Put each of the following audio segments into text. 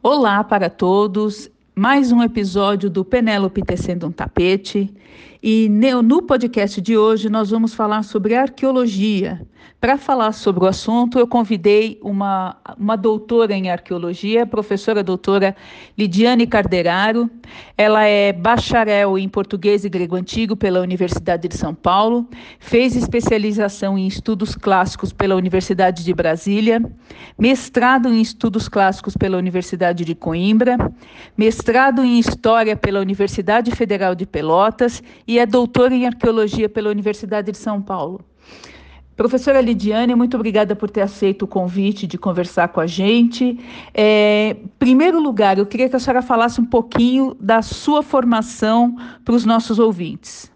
Olá para todos, mais um episódio do Penélope Tecendo um Tapete. E no podcast de hoje nós vamos falar sobre arqueologia. Para falar sobre o assunto, eu convidei uma, uma doutora em arqueologia, professora doutora Lidiane Carderaro. Ela é bacharel em português e grego antigo pela Universidade de São Paulo, fez especialização em estudos clássicos pela Universidade de Brasília, mestrado em estudos clássicos pela Universidade de Coimbra, mestrado em história pela Universidade Federal de Pelotas e é doutora em arqueologia pela Universidade de São Paulo. Professora Lidiane, muito obrigada por ter aceito o convite de conversar com a gente. É, primeiro lugar, eu queria que a senhora falasse um pouquinho da sua formação para os nossos ouvintes.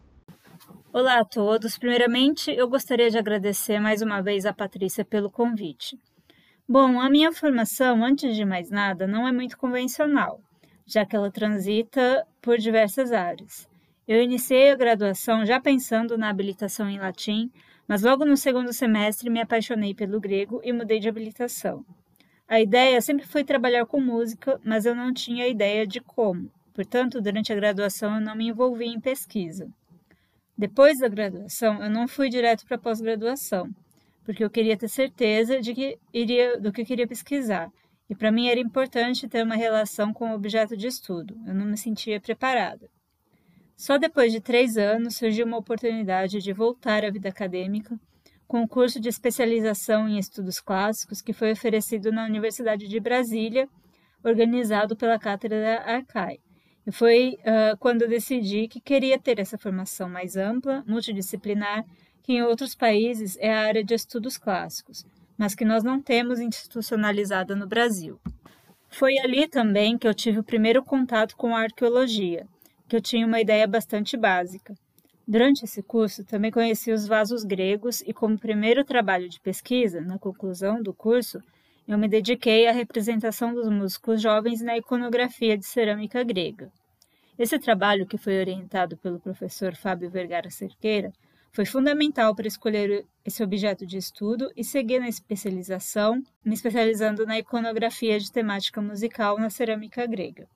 Olá a todos. Primeiramente, eu gostaria de agradecer mais uma vez a Patrícia pelo convite. Bom, a minha formação, antes de mais nada, não é muito convencional, já que ela transita por diversas áreas. Eu iniciei a graduação já pensando na habilitação em latim, mas logo no segundo semestre me apaixonei pelo grego e mudei de habilitação. A ideia sempre foi trabalhar com música, mas eu não tinha ideia de como. Portanto, durante a graduação eu não me envolvi em pesquisa. Depois da graduação, eu não fui direto para a pós-graduação, porque eu queria ter certeza de que iria, do que eu queria pesquisar. E para mim era importante ter uma relação com o objeto de estudo. Eu não me sentia preparada. Só depois de três anos surgiu uma oportunidade de voltar à vida acadêmica com o curso de especialização em estudos clássicos que foi oferecido na Universidade de Brasília, organizado pela Cátedra Arcai. E foi uh, quando decidi que queria ter essa formação mais ampla, multidisciplinar, que em outros países é a área de estudos clássicos, mas que nós não temos institucionalizada no Brasil. Foi ali também que eu tive o primeiro contato com a arqueologia, que eu tinha uma ideia bastante básica. Durante esse curso, também conheci os vasos gregos e, como primeiro trabalho de pesquisa, na conclusão do curso, eu me dediquei à representação dos músicos jovens na iconografia de cerâmica grega. Esse trabalho, que foi orientado pelo professor Fábio Vergara Cerqueira, foi fundamental para escolher esse objeto de estudo e seguir na especialização, me especializando na iconografia de temática musical na cerâmica grega.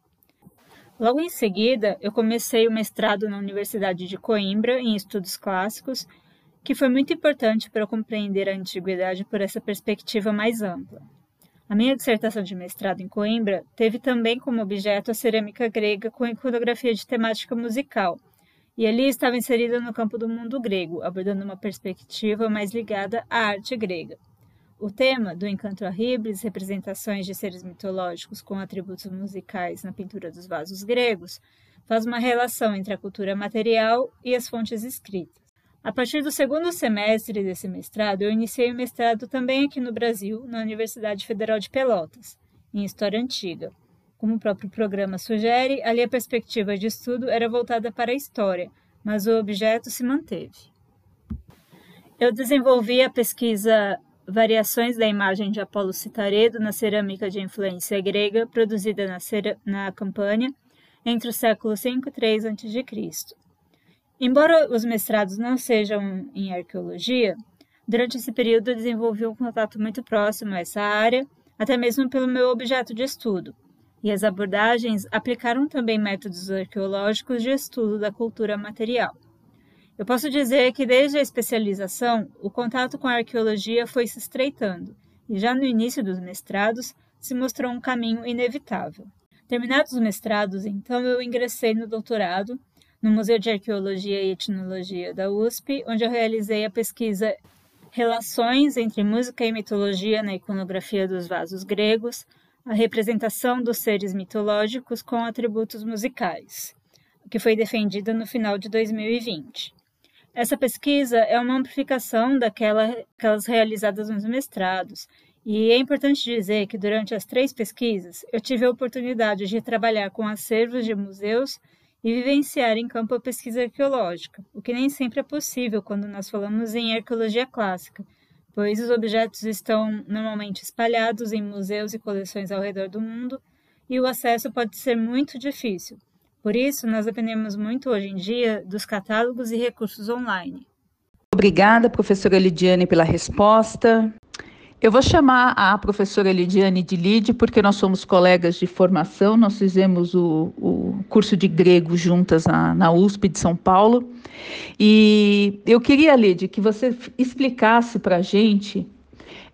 Logo em seguida, eu comecei o mestrado na Universidade de Coimbra em estudos clássicos, que foi muito importante para compreender a antiguidade por essa perspectiva mais ampla. A minha dissertação de mestrado em Coimbra teve também como objeto a cerâmica grega com iconografia de temática musical, e ali estava inserida no campo do mundo grego, abordando uma perspectiva mais ligada à arte grega. O tema do Encanto Horribles, representações de seres mitológicos com atributos musicais na pintura dos vasos gregos, faz uma relação entre a cultura material e as fontes escritas. A partir do segundo semestre desse mestrado, eu iniciei o mestrado também aqui no Brasil, na Universidade Federal de Pelotas, em História Antiga. Como o próprio programa sugere, ali a perspectiva de estudo era voltada para a história, mas o objeto se manteve. Eu desenvolvi a pesquisa variações da imagem de Apolo Citaredo na cerâmica de influência grega produzida na, na Campânia entre o século 5 e 3 a.C. Embora os mestrados não sejam em arqueologia, durante esse período eu desenvolvi um contato muito próximo a essa área, até mesmo pelo meu objeto de estudo, e as abordagens aplicaram também métodos arqueológicos de estudo da cultura material. Eu posso dizer que desde a especialização, o contato com a arqueologia foi se estreitando, e já no início dos mestrados se mostrou um caminho inevitável. Terminados os mestrados, então, eu ingressei no doutorado no Museu de Arqueologia e Etnologia da USP, onde eu realizei a pesquisa Relações entre música e mitologia na iconografia dos vasos gregos, a representação dos seres mitológicos com atributos musicais, que foi defendida no final de 2020. Essa pesquisa é uma amplificação daquelas realizadas nos mestrados, e é importante dizer que durante as três pesquisas eu tive a oportunidade de trabalhar com acervos de museus e vivenciar em campo a pesquisa arqueológica, o que nem sempre é possível quando nós falamos em arqueologia clássica, pois os objetos estão normalmente espalhados em museus e coleções ao redor do mundo e o acesso pode ser muito difícil, por isso, nós dependemos muito hoje em dia dos catálogos e recursos online. Obrigada, professora Lidiane, pela resposta. Eu vou chamar a professora Lidiane de Lide, porque nós somos colegas de formação, nós fizemos o, o curso de grego juntas na, na, USP de São Paulo. E eu queria, Lide, que você explicasse para a gente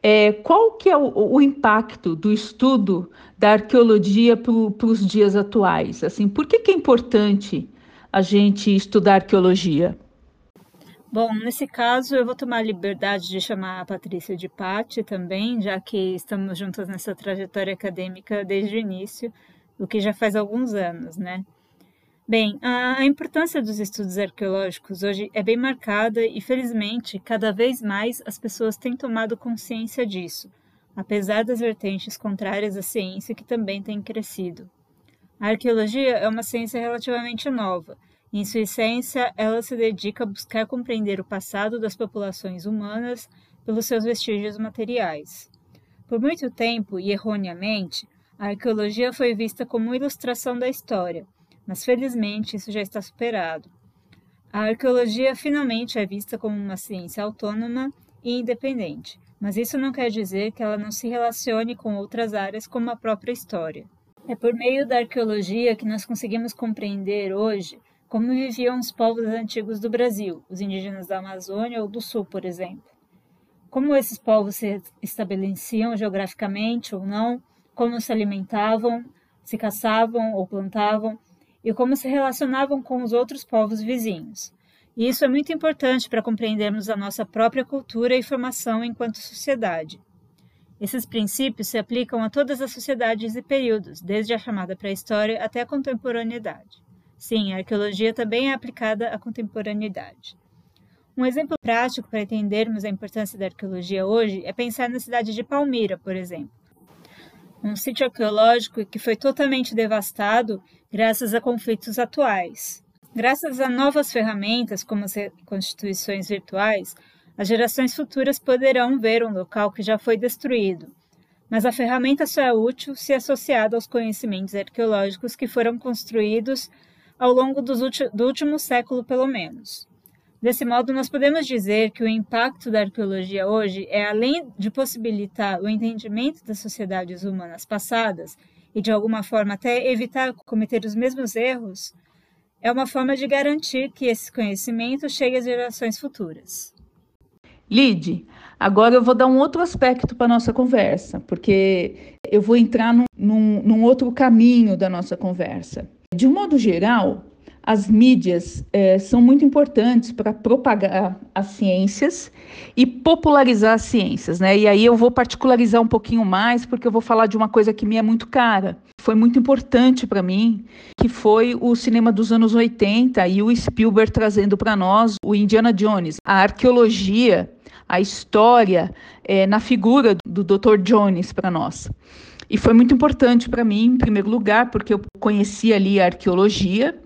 é, qual que é o, o, impacto do estudo da arqueologia para os dias atuais. Assim, por que, que é importante a gente estudar arqueologia? Bom, nesse caso eu vou tomar a liberdade de chamar a Patrícia de Patti também, já que estamos juntas nessa trajetória acadêmica desde o início, o que já faz alguns anos, né? Bem, a, importância dos estudos arqueológicos hoje é bem marcada e, felizmente, cada vez mais as pessoas têm tomado consciência disso, apesar das vertentes contrárias à ciência que também têm crescido. A arqueologia é uma ciência relativamente nova em sua essência, ela se dedica a buscar compreender o passado das populações humanas pelos seus vestígios materiais. Por muito tempo, e erroneamente, a arqueologia foi vista como ilustração da história, mas felizmente isso já está superado. A arqueologia finalmente é vista como uma ciência autônoma e independente, mas isso não quer dizer que ela não se relacione com outras áreas como a própria história. É por meio da arqueologia que nós conseguimos compreender hoje como viviam os povos antigos do Brasil, os indígenas da Amazônia ou do Sul, por exemplo. Como esses povos se estabeleciam geograficamente ou não, como se alimentavam, se caçavam ou plantavam, e como se relacionavam com os outros povos vizinhos. E isso é muito importante para compreendermos a nossa própria cultura e formação enquanto sociedade. Esses princípios se aplicam a todas as sociedades e períodos, desde a chamada pré-história até a contemporaneidade. Sim, a arqueologia também é aplicada à contemporaneidade. Um exemplo prático para entendermos a importância da arqueologia hoje é pensar na cidade de Palmira, por exemplo. Um sítio arqueológico que foi totalmente devastado graças a conflitos atuais. Graças a novas ferramentas, como as reconstituições virtuais, as gerações futuras poderão ver um local que já foi destruído. Mas a ferramenta só é útil se associada aos conhecimentos arqueológicos que foram construídos ao longo do último século, pelo menos. Desse modo, nós podemos dizer que o impacto da arqueologia hoje é, além de possibilitar o entendimento das sociedades humanas passadas e, de alguma forma, até evitar cometer os mesmos erros, é uma forma de garantir que esse conhecimento chegue às gerações futuras. Lide, agora eu vou dar um outro aspecto para a nossa conversa, porque eu vou entrar num, num, num outro caminho da nossa conversa. De um modo geral, as mídias é, são muito importantes para propagar as ciências e popularizar as ciências, né? E aí eu vou particularizar um pouquinho mais, porque eu vou falar de uma coisa que me é muito cara. Foi muito importante para mim, que foi o cinema dos anos 80 e o Spielberg trazendo para nós o Indiana Jones, a arqueologia, a história é, na figura do Dr. Jones para nós. E foi muito importante para mim, em primeiro lugar, porque eu conheci ali a arqueologia,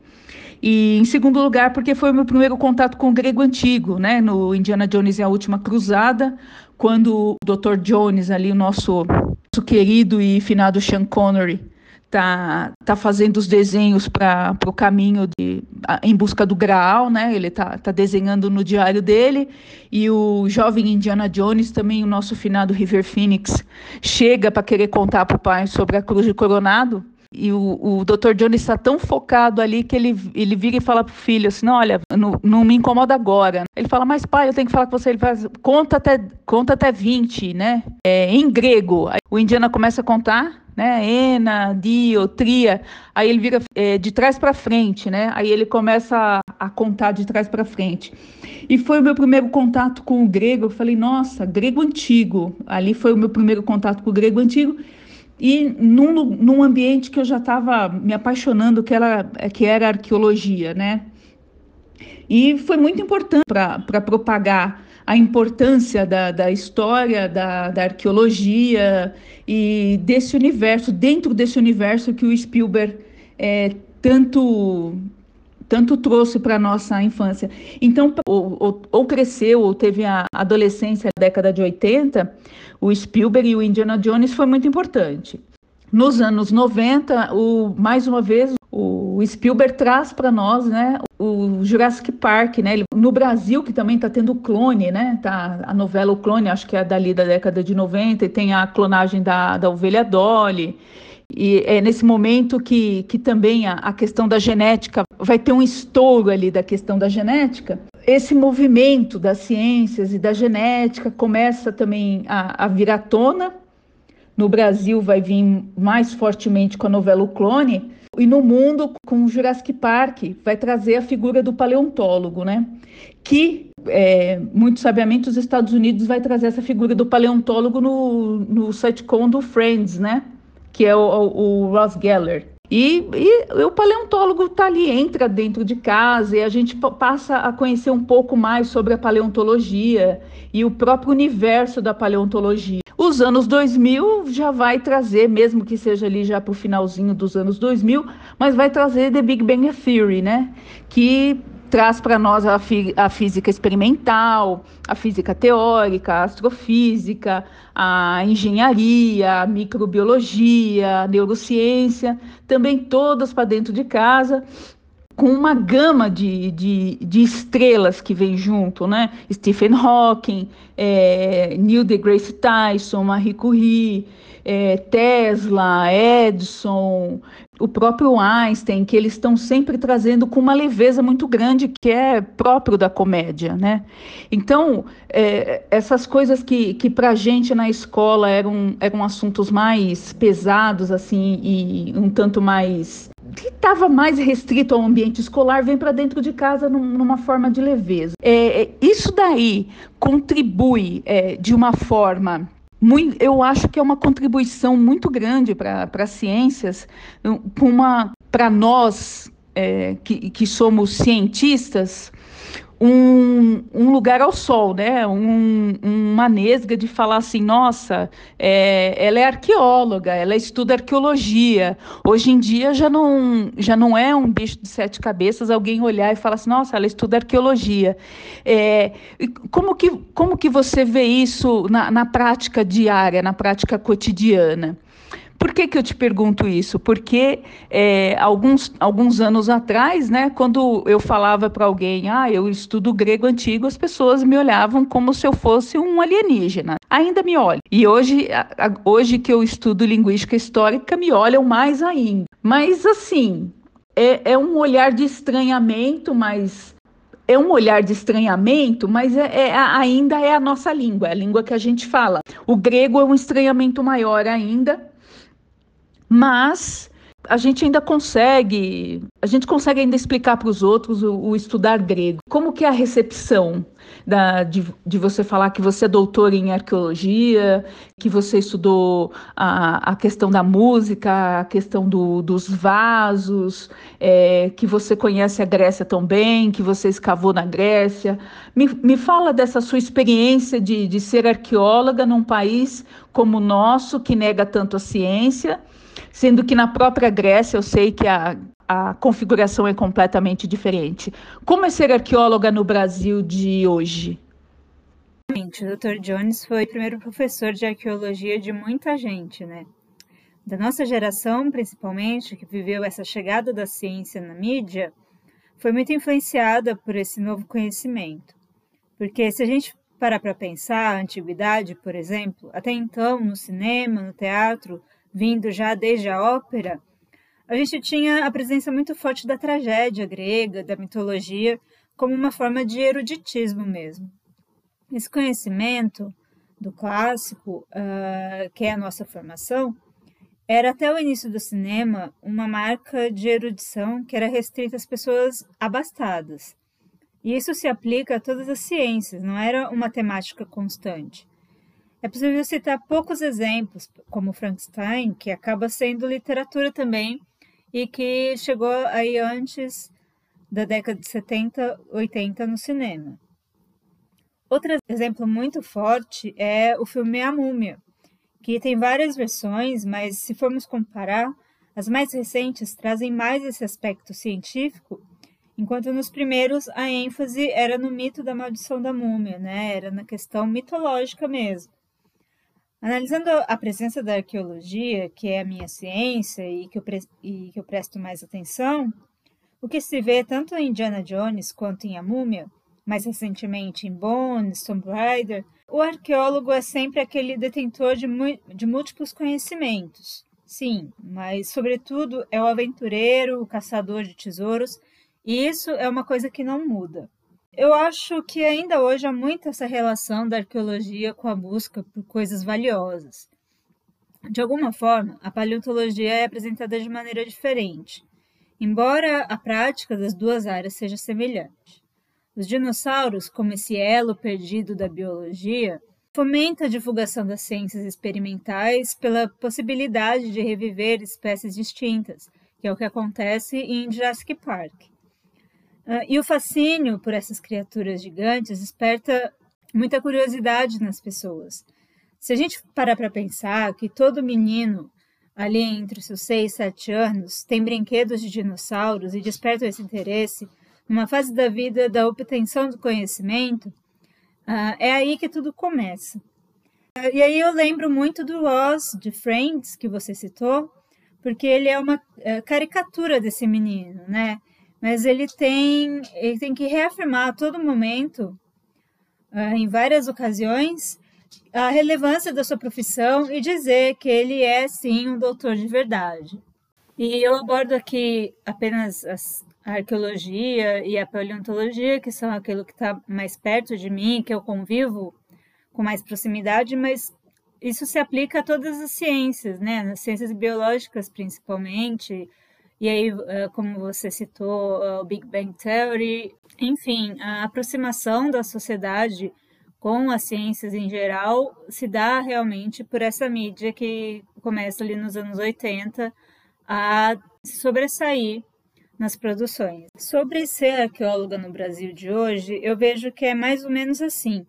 e em segundo lugar, porque foi o meu primeiro contato com o grego antigo, né? No Indiana Jones e a Última Cruzada, quando o Dr. Jones, ali, o nosso, nosso querido e finado Sean Connery, tá, tá fazendo os desenhos para o caminho de, em busca do Graal, né? Ele tá, tá desenhando no diário dele e o jovem Indiana Jones, também o nosso finado River Phoenix, chega para querer contar para o pai sobre a cruz de Coronado. E o, o Dr. Jones está tão focado ali que ele, ele vira e fala pro filho assim: não, olha, não, não me incomoda agora. Ele fala, mas pai, eu tenho que falar com você. Ele fala, conta até, conta até 20, né? É, em grego. Aí o Indiana começa a contar né? Ena, dio, tria. Aí ele vira é, de trás para frente, né? Aí ele começa a, a contar de trás para frente. E foi o meu primeiro contato com o grego. Eu falei, nossa, grego antigo. Ali foi o meu primeiro contato com o grego antigo. E num, num ambiente que eu já estava me apaixonando, que era, que era arqueologia, né? E foi muito importante para propagar a importância da, da história, da, da arqueologia e desse universo, dentro desse universo que o Spielberg é, tanto tanto trouxe para a nossa infância. Então, ou, ou, ou, cresceu, ou teve a adolescência na década de 80, o Spielberg e o Indiana Jones foi muito importante. Nos anos 90, o, mais uma vez, o o Spielberg traz para nós, né, o Jurassic Park, né? No Brasil, que também está tendo clone, né? Tá a novela O Clone, acho que é dali da década de 90, e tem a clonagem da, da ovelha Dolly. E é nesse momento que, que também a, a questão da genética vai ter um estouro ali da questão da genética. Esse movimento das ciências e da genética começa também a, a vir à tona. No Brasil vai vir mais fortemente com a novela O Clone, e no mundo, com o Jurassic Park, vai trazer a figura do paleontólogo, né? Que, é, muito sabiamente, os Estados Unidos vai trazer essa figura do paleontólogo no, no sitcom do Friends, né? Que é o, o, o Ross Geller. E, e, o paleontólogo está ali, entra dentro de casa e a gente passa a conhecer um pouco mais sobre a paleontologia e o próprio universo da paleontologia. Os anos 2000 já vai trazer, mesmo que seja ali já para o finalzinho dos anos 2000, mas vai trazer The Big Bang Theory, né? Que traz para nós a, a, física experimental, a física teórica, a astrofísica, a engenharia, a microbiologia, a neurociência, também todas para dentro de casa, com uma gama de, de, de, estrelas que vem junto, né? Stephen Hawking, é, Neil deGrasse Tyson, Marie Curie, é, Tesla, Edison, o próprio Einstein, que eles estão sempre trazendo com uma leveza muito grande, que é próprio da comédia, né? Então, é, essas coisas que, que para a gente na escola eram, eram assuntos mais pesados, assim, e um tanto mais que estava mais restrito ao ambiente escolar vem para dentro de casa num, numa forma de leveza. É, é isso daí contribui é, de uma forma muito, eu acho que é uma contribuição muito grande para as ciências, para nós é, que, que somos cientistas, um, um, lugar ao sol, né? Um, uma nesga de falar assim, nossa, é, ela é arqueóloga, ela estuda arqueologia. Hoje em dia já não, já não é um bicho de sete cabeças alguém olhar e falar assim, nossa, ela estuda arqueologia. É, como, que, como que você vê isso na, na prática diária, na prática cotidiana? Por que, que eu te pergunto isso? Porque é, alguns, alguns anos atrás, né, quando eu falava para alguém, ah, eu estudo grego antigo, as pessoas me olhavam como se eu fosse um alienígena. Ainda me olham. E hoje, hoje que eu estudo linguística histórica, me olham mais ainda. Mas, assim, é, é um olhar de estranhamento, mas é um olhar de estranhamento, mas é, é, ainda é a nossa língua, é a língua que a gente fala. O grego é um estranhamento maior ainda, mas a gente ainda consegue, a gente consegue ainda explicar para os outros o, o, estudar grego. Como que é a recepção da, de, de você falar que você é doutor em arqueologia, que você estudou a, a questão da música, a questão do, dos vasos, é, que você conhece a Grécia tão bem, que você escavou na Grécia. Me, me fala dessa sua experiência de, de ser arqueóloga num país como o nosso, que nega tanto a ciência sendo que na própria Grécia eu sei que a, a configuração é completamente diferente. Como é ser arqueóloga no Brasil de hoje? O Dr. Jones foi o primeiro professor de arqueologia de muita gente, né? Da nossa geração, principalmente, que viveu essa chegada da ciência na mídia, foi muito influenciada por esse novo conhecimento. Porque se a gente parar para pensar, a antiguidade, por exemplo, até então, no cinema, no teatro, vindo já desde a ópera, a gente tinha a presença muito forte da tragédia grega, da mitologia, como uma forma de eruditismo mesmo. Esse conhecimento do clássico, uh, que é a nossa formação, era até o início do cinema uma marca de erudição que era restrita às pessoas abastadas. E isso se aplica a todas as ciências, não era uma temática constante. É possível citar poucos exemplos, como Frankenstein, que acaba sendo literatura também e que chegou aí antes da década de 70, 80 no cinema. Outro exemplo muito forte é o filme A Múmia, que tem várias versões, mas se formos comparar, as mais recentes trazem mais esse aspecto científico, enquanto nos primeiros a ênfase era no mito da maldição da múmia, né? Era na questão mitológica mesmo. Analisando a presença da arqueologia, que é a minha ciência e que eu, e que eu presto mais atenção, o que se vê tanto em Indiana Jones quanto em A Múmia, mais recentemente em Bones, Tomb Raider, o arqueólogo é sempre aquele detentor de, de múltiplos conhecimentos. Sim, mas sobretudo é o aventureiro, o caçador de tesouros, e isso é uma coisa que não muda. Eu acho que ainda hoje há muito essa relação da arqueologia com a busca por coisas valiosas. De alguma forma, a paleontologia é apresentada de maneira diferente, embora a prática das duas áreas seja semelhante. Os dinossauros, como esse elo perdido da biologia, fomenta a divulgação das ciências experimentais pela possibilidade de reviver espécies distintas, que é o que acontece em Jurassic Park. Uh, e o fascínio por essas criaturas gigantes desperta muita curiosidade nas pessoas. Se a gente parar para pensar que todo menino ali entre os seus 6 e 7 anos tem brinquedos de dinossauros e desperta esse interesse numa fase da vida da obtenção do conhecimento, uh, é aí que tudo começa. Uh, e aí eu lembro muito do Oz de Friends, que você citou, porque ele é uma uh, caricatura desse menino, né? Mas ele tem, ele tem que reafirmar a todo momento, uh, em várias ocasiões, a relevância da sua profissão e dizer que ele é sim um doutor de verdade. E eu abordo aqui apenas as, a arqueologia e a paleontologia, que são aquilo que está mais perto de mim, que eu convivo com mais proximidade, mas isso se aplica a todas as ciências, né? Nas ciências biológicas, principalmente, e aí, eh, como você citou, eh, o Big Bang Theory, enfim, a aproximação da sociedade com as ciências em geral se dá realmente por essa mídia que começa ali nos anos 80 a sobressair nas produções. Sobre ser arqueóloga no Brasil de hoje, eu vejo que é mais ou menos assim.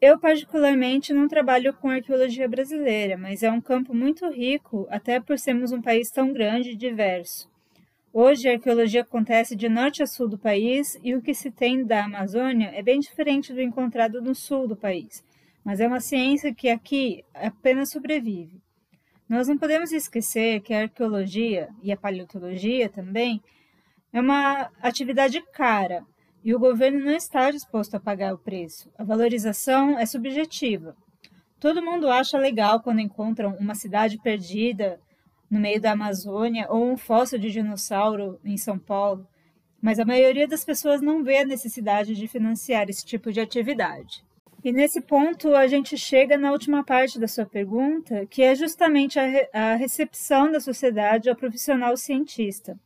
Eu, particularmente, não trabalho com arqueologia brasileira, mas é um campo muito rico, até por sermos um país tão grande e diverso. Hoje, a arqueologia acontece de norte a sul do país e o que se tem da Amazônia é bem diferente do encontrado no sul do país, mas é uma ciência que aqui apenas sobrevive. Nós não podemos esquecer que a arqueologia e a paleontologia também é uma atividade cara, e o governo não está disposto a pagar o preço. A valorização é subjetiva. Todo mundo acha legal quando encontram uma cidade perdida no meio da Amazônia ou um fóssil de dinossauro em São Paulo, mas a maioria das pessoas não vê a necessidade de financiar esse tipo de atividade. E nesse ponto a gente chega na última parte da sua pergunta, que é justamente a, re a recepção da sociedade ao profissional cientista.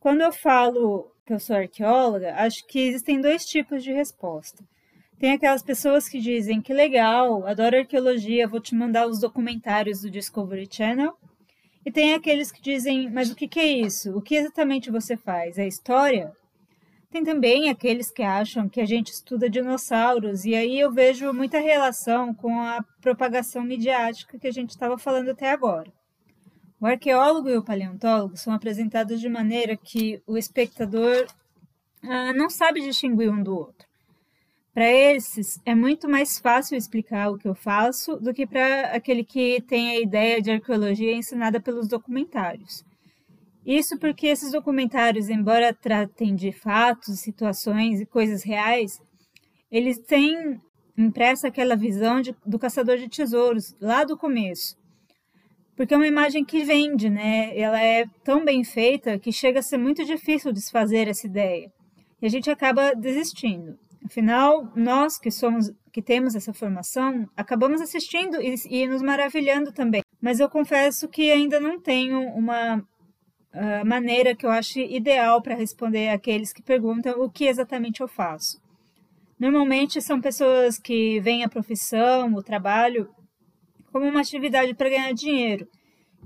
Quando eu falo que eu sou arqueóloga, acho que existem dois tipos de resposta. Tem aquelas pessoas que dizem que legal, adoro arqueologia, vou te mandar os documentários do Discovery Channel. E tem aqueles que dizem, mas o que, que é isso? O que exatamente você faz? É história? Tem também aqueles que acham que a gente estuda dinossauros, e aí eu vejo muita relação com a propagação midiática que a gente estava falando até agora. O arqueólogo e o paleontólogo são apresentados de maneira que o espectador ah, não sabe distinguir um do outro. Para esses, é muito mais fácil explicar o que eu faço do que para aquele que tem a ideia de arqueologia ensinada pelos documentários. Isso porque esses documentários, embora tratem de fatos, situações e coisas reais, eles têm impressa aquela visão de, do caçador de tesouros lá do começo porque é uma imagem que vende, né? Ela é tão bem feita que chega a ser muito difícil desfazer essa ideia. E a gente acaba desistindo. Afinal, nós que somos, que temos essa formação, acabamos assistindo e, e nos maravilhando também. Mas eu confesso que ainda não tenho uma uh, maneira que eu ache ideal para responder àqueles que perguntam o que exatamente eu faço. Normalmente são pessoas que veem a profissão, o trabalho como uma atividade para ganhar dinheiro.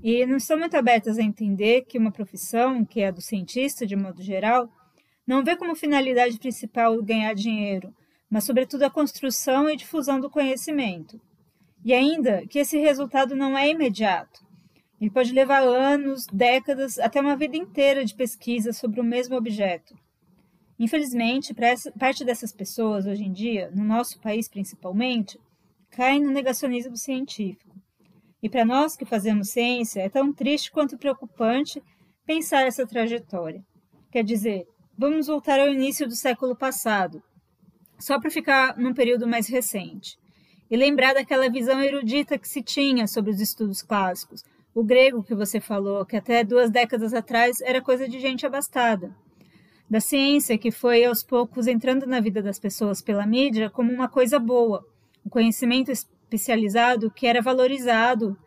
E não estão muito abertas a entender que uma profissão, que é a do cientista de modo geral, não vê como finalidade principal ganhar dinheiro, mas sobretudo a construção e difusão do conhecimento. E ainda que esse resultado não é imediato. Ele pode levar anos, décadas, até uma vida inteira de pesquisa sobre o mesmo objeto. Infelizmente, parte dessas pessoas hoje em dia, no nosso país principalmente, caem no negacionismo científico. E para nós que fazemos ciência, é tão triste quanto preocupante pensar essa trajetória. Quer dizer, vamos voltar ao início do século passado, só para ficar num período mais recente, e lembrar daquela visão erudita que se tinha sobre os estudos clássicos, o grego que você falou, que até duas décadas atrás era coisa de gente abastada. Da ciência que foi aos poucos entrando na vida das pessoas pela mídia como uma coisa boa, um conhecimento especializado que era valorizado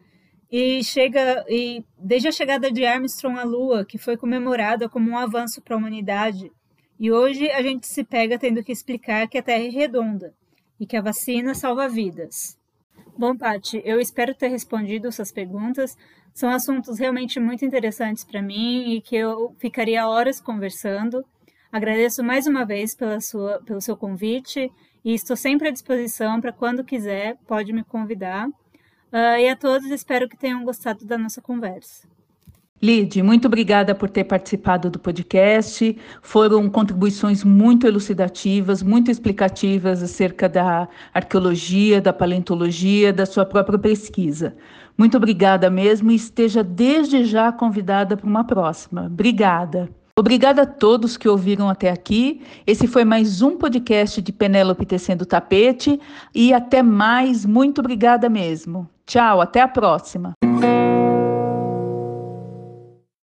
e chega e desde a chegada de Armstrong à Lua, que foi comemorada como um avanço para a humanidade, e hoje a gente se pega tendo que explicar que a Terra é redonda e que a vacina salva vidas. Bom, Pati, eu espero ter respondido suas perguntas. São assuntos realmente muito interessantes para mim e que eu ficaria horas conversando. Agradeço mais uma vez pela sua, pelo seu convite e estou sempre à disposição para quando quiser, pode me convidar. Uh, e a todos, espero que tenham gostado da nossa conversa. Lid, muito obrigada por ter participado do podcast. Foram contribuições muito elucidativas, muito explicativas acerca da arqueologia, da paleontologia, da sua própria pesquisa. Muito obrigada mesmo e esteja desde já convidada para uma próxima. Obrigada. Obrigada a todos que ouviram até aqui. Esse foi mais um podcast de Penélope Tecendo Tapete e até mais. Muito obrigada mesmo. Tchau, até a próxima.